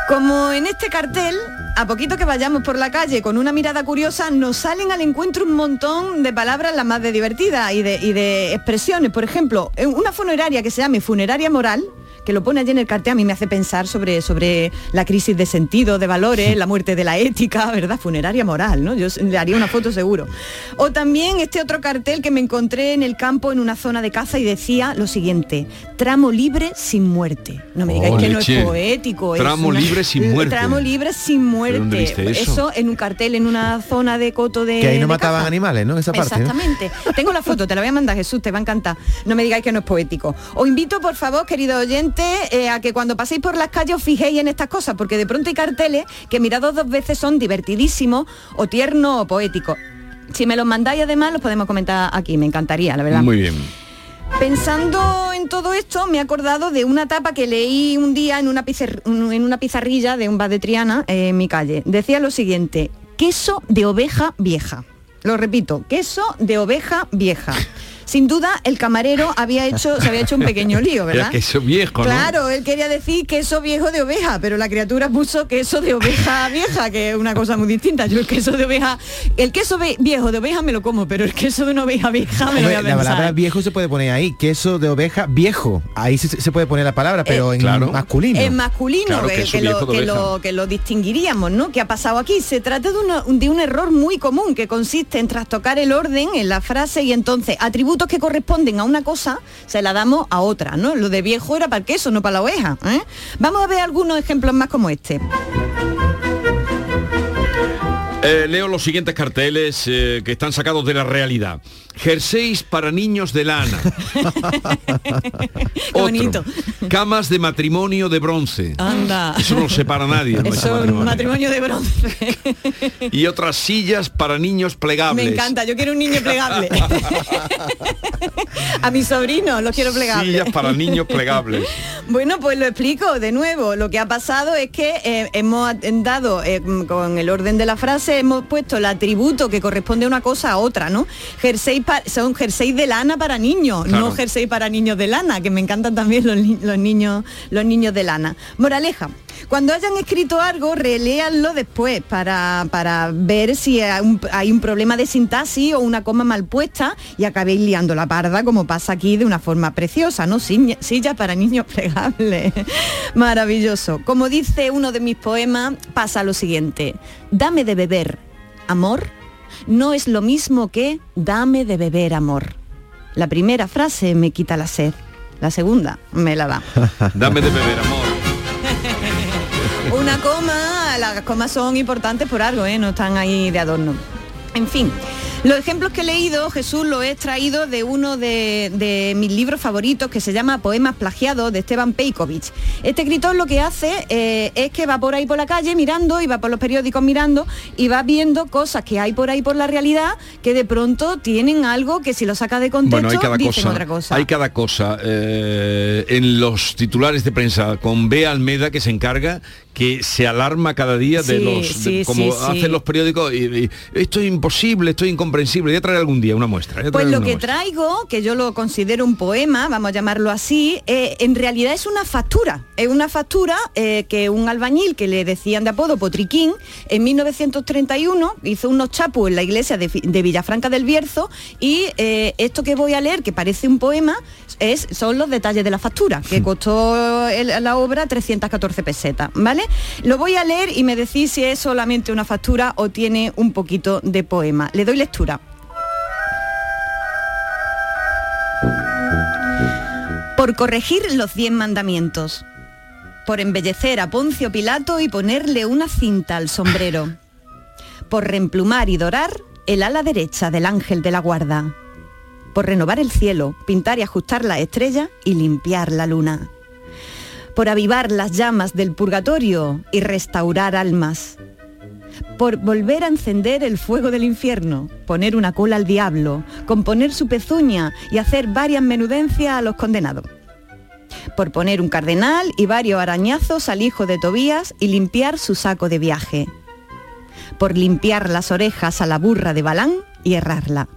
Como en este cartel, a poquito que vayamos por la calle con una mirada curiosa, nos salen al encuentro un montón de palabras las más de divertidas y de, expresiones. Por ejemplo, una funeraria que se llame funeraria moral, que lo pone allí en el cartel, a mí me hace pensar sobre, sobre la crisis de sentido, de valores, la muerte de la ética, ¿verdad? Funeraria moral, ¿no? Yo le haría una foto seguro. O también este otro cartel que me encontré en el campo en una zona de caza y decía lo siguiente, tramo libre sin muerte. No me digáis Oh, que no es leche. poético. es Tramo una- libre sin muerte. Tramo libre sin muerte. viste eso? en un cartel en una zona de coto de Que ahí no mataban caza. animales, ¿no? Esa parte. ¿no? Exactamente. Tengo la foto, te la voy a mandar, Jesús, te va a encantar. No me digáis que no es poético. Os invito, por favor, queridos eh, a que cuando paséis por las calles os fijéis en estas cosas, porque de pronto hay carteles que mirados dos veces son divertidísimos o tiernos o poéticos. Si me los mandáis además, los podemos comentar aquí, me encantaría, la verdad. Muy bien. Pensando en todo esto, me he acordado de una tapa que leí un día en una, en una pizarrilla de un bar de Triana eh, en mi calle. Decía lo siguiente, queso de oveja vieja. Lo repito, queso de oveja vieja. Sin duda, el camarero había hecho, se había hecho un pequeño lío, ¿verdad? Era queso viejo, ¿no? Claro, él quería decir queso viejo de oveja, pero la criatura puso queso de oveja vieja, que es una cosa muy distinta. Yo el queso de oveja, el queso viejo de oveja me lo como, pero el queso de una oveja vieja me lo voy a Hombre, la pensar. palabra viejo se puede poner ahí, queso de oveja viejo. Ahí se, se puede poner la palabra, pero en claro. masculino. En masculino, Claro, que, que lo, que, lo, que lo distinguiríamos, ¿no? ¿Qué ha pasado aquí? Se trata de, una- de un error muy común que consiste en trastocar el orden en la frase y entonces atributos que corresponden a una cosa se la damos a otra, ¿no? Lo de viejo era para el queso, no para la oveja. ¿eh? Vamos a ver algunos ejemplos más como este. Eh, leo los siguientes carteles eh, que están sacados de la realidad. Jerseys para niños de lana. Otro. bonito. Camas de matrimonio de bronce. Anda. Eso no lo separa nadie. ¿no? Eso es un matrimonio. matrimonio de bronce. Y otras sillas para niños plegables. Me encanta, yo quiero un niño plegable. a mi sobrino lo quiero plegable. Sillas para niños plegables. Bueno, pues lo explico de nuevo. Lo que ha pasado es que eh, hemos dado, eh, con el orden de la frase, hemos puesto el atributo que corresponde a una cosa a otra, ¿no? Jersey son jersey de lana para niños, Claro. no jersey para niños de lana, que me encantan también los, los niños, los niños de lana. Moraleja. Cuando hayan escrito algo, reléanlo después para, para ver si hay un, hay un problema de sintaxis o una coma mal puesta y acabéis liando la parda como pasa aquí de una forma preciosa, ¿no? Silla, silla para niños plegables. Maravilloso. Como dice uno de mis poemas, pasa lo siguiente. Dame de beber, amor, no es lo mismo que dame de beber, amor. La primera frase me quita la sed. La segunda me la da. Dame de beber, amor. Una coma, las comas son importantes por algo, ¿eh? no están ahí de adorno. En fin, los ejemplos que he leído, Jesús, los he extraído de uno de, de mis libros favoritos que se llama Poemas plagiados de Esteban Peikovich. Este escritor lo que hace eh, es que va por ahí por la calle mirando y va por los periódicos mirando y va viendo cosas que hay por ahí por la realidad que de pronto tienen algo que si lo saca de contexto Bueno, hay cada dicen cosa. otra cosa. Hay cada cosa. eh, en los titulares de prensa con B. Almeda que se encarga que se alarma cada día de Sí, los de como sí, hacen los periódicos y, y, esto es imposible, esto es incomprensible. Voy a traer algún día una muestra. Pues lo que muestra. traigo, que yo lo considero un poema, vamos a llamarlo así, eh, en realidad es una factura. Es una factura eh, que un albañil que le decían de apodo Potriquín, en 1931 hizo unos chapus en la iglesia de Villafranca del Bierzo y eh, esto que voy a leer, que parece un poema, es, son los detalles de la factura, que costó el- la obra 314 pesetas, ¿vale? Lo voy a leer y me decís si es solamente una factura o tiene un poquito de poema. Le doy lectura. por corregir los diez mandamientos, por embellecer a Poncio Pilato y ponerle una cinta al sombrero, por reemplumar y dorar el ala derecha del ángel de la guarda, por renovar el cielo, pintar y ajustar la estrella y limpiar la luna, por avivar las llamas del purgatorio y restaurar almas, por volver a encender el fuego del infierno, poner una cola al diablo, componer su pezuña y hacer varias menudencias a los condenados. Por poner un cardenal y varios arañazos al hijo de Tobías y limpiar su saco de viaje. Por limpiar las orejas a la burra de Balán y errarla.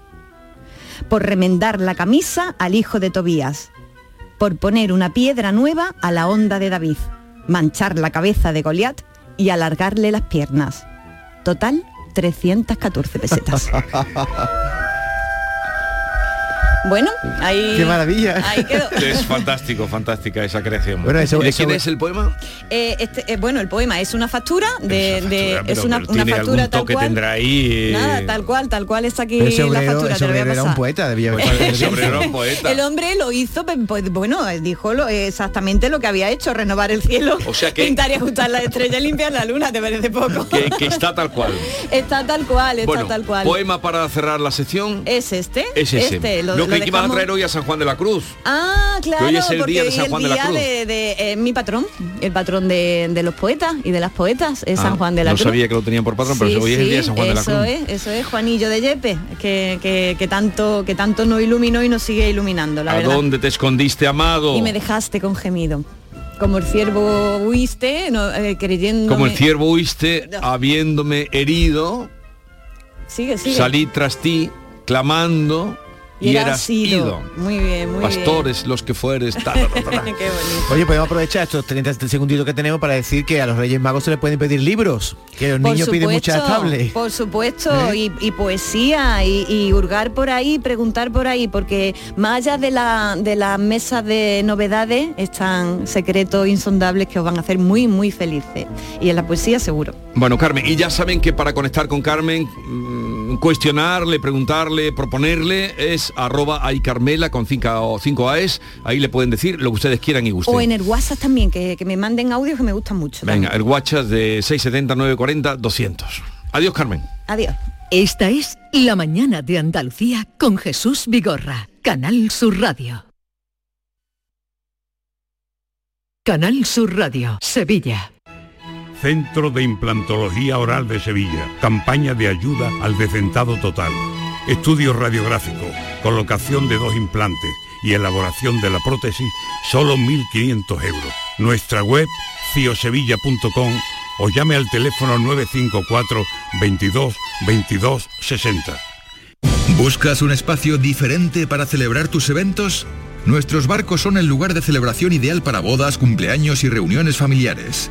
Por remendar la camisa al hijo de Tobías. Por poner una piedra nueva a la onda de David. Manchar la cabeza de Goliat y alargarle las piernas. Total, 314 pesetas. Bueno, ahí... ¡Qué maravilla! Ahí quedó. Es fantástico, fantástica esa creación. Bueno, eso- ¿Y de eso- quién es el poema? Eh, este, eh, bueno, el poema es una factura de... de- Pero- es una, pero una factura algún tal cual. tendrá ahí. eh, Nada, tal cual, tal cual está aquí ese la factura, ese te lo voy a obrero era un poeta, debía haber un poeta. El hombre lo hizo, pues, bueno, dijo lo- exactamente lo que había hecho, renovar el cielo, O sea que- pintar y ajustar la estrella y limpiar la luna, ¿te parece poco? Que, que está tal cual. Está tal cual, está bueno, tal cual. poema para cerrar la sección. ¿Es este? Es ese. Este, lo, lo, que lo iba a dejamos- traer hoy a San Juan de la Cruz. Ah, claro, hoy es el día de San Juan de la Cruz. de, de, eh, mi patrón, el patrón de, de los poetas y de las poetas, es Ah, San Juan de la no Cruz. sabía que lo tenían por patrón, pero Sí, hoy es el día de San Juan de la eso Cruz. es, eso es Juanillo de Yepe, que, que, que tanto, que tanto nos iluminó y nos sigue iluminando, la ¿A verdad. dónde te escondiste, amado? Y me dejaste con gemido. Como el ciervo huiste, no, eh, creyendo. Como el ciervo huiste, habiéndome herido, Sigue, sigue. salí tras ti, clamando, y, eras eras ido. ido. Muy bien, muy Pastores, los que fueres, ta, ta, ta, ta, ta. bien. Qué bonito. Oye, podemos aprovechar estos 30 segunditos que tenemos para decir que a los Reyes Magos se les pueden pedir libros, que los Por niños piden muchas tablets. Por supuesto, y, y poesía, y, y hurgar por ahí, preguntar por ahí, porque más allá de la, de las mesas de novedades están secretos insondables que os van a hacer muy, muy felices. Y en la poesía seguro. Bueno, Carmen, y ya saben que para conectar con Carmen, cuestionarle, preguntarle, proponerle, es arroba Carmela con 5 cinco A's. Ahí le pueden decir lo que ustedes quieran y gusten. O en el WhatsApp también, que, que me manden audios que me gustan mucho. Venga, también. el WhatsApp de 670 940 200. Adiós, Carmen. Adiós. Esta es La mañana de Andalucía con Jesús Vigorra, Canal Sur Radio. Canal Sur Radio, Sevilla. Centro de Implantología Oral de Sevilla. Campaña de ayuda al decentado total. Estudio radiográfico, colocación de dos implantes y elaboración de la prótesis, solo 1.500 euros. Nuestra web, ciosevilla.com o llame al teléfono 954 22 22 60. ¿Buscas un espacio diferente para celebrar tus eventos? Nuestros barcos son el lugar de celebración ideal para bodas, cumpleaños y reuniones familiares.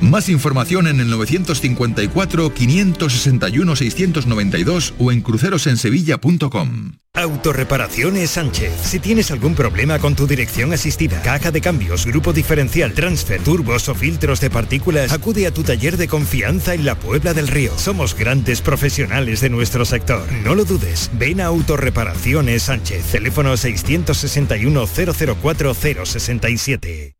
Más información en el 954-561-692 o en crucerosensevilla.com. Autorreparaciones Sánchez. Si tienes algún problema con tu dirección asistida, caja de cambios, grupo diferencial, transfer, turbos o filtros de partículas, acude a tu taller de confianza en la Puebla del Río. Somos grandes profesionales de nuestro sector. No lo dudes. Ven a Autorreparaciones Sánchez. Teléfono 661 004 067.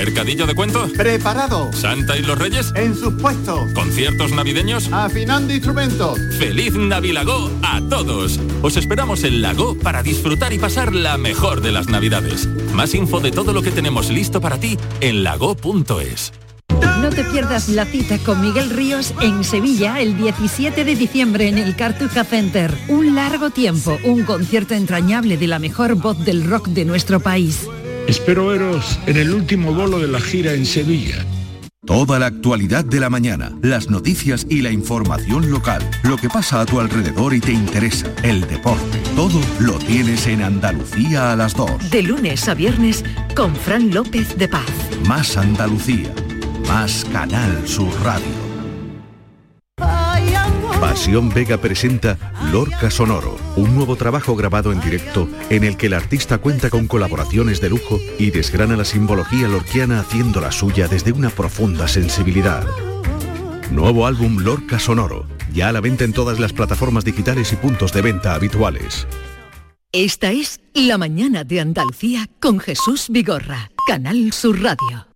¿Mercadillo de cuentos? Preparado. ¿Santa y los Reyes? En sus puestos. ¿Conciertos navideños? Afinando instrumentos. ¡Feliz Navilago a todos! Os esperamos en Lago para disfrutar y pasar la mejor de las Navidades. Más info de todo lo que tenemos listo para ti en lago.es. No te pierdas la cita con Miguel Ríos en Sevilla el 17 de diciembre en el Cartuja Center. Un largo tiempo, un concierto entrañable de la mejor voz del rock de nuestro país. Espero veros en el último bolo de la gira en Sevilla. Toda la actualidad de la mañana, las noticias y la información local, lo que pasa a tu alrededor y te interesa, el deporte, todo lo tienes en Andalucía a las 2. De lunes a viernes con Fran López de Paz. Más Andalucía, más Canal Sur Radio. Pasión Vega presenta Lorca Sonoro, un nuevo trabajo grabado en directo en el que el artista cuenta con colaboraciones de lujo y desgrana la simbología lorquiana haciendo la suya desde una profunda sensibilidad. Nuevo álbum Lorca Sonoro, ya a la venta en todas las plataformas digitales y puntos de venta habituales. Esta es La mañana de Andalucía con Jesús Vigorra, Canal Sur Radio.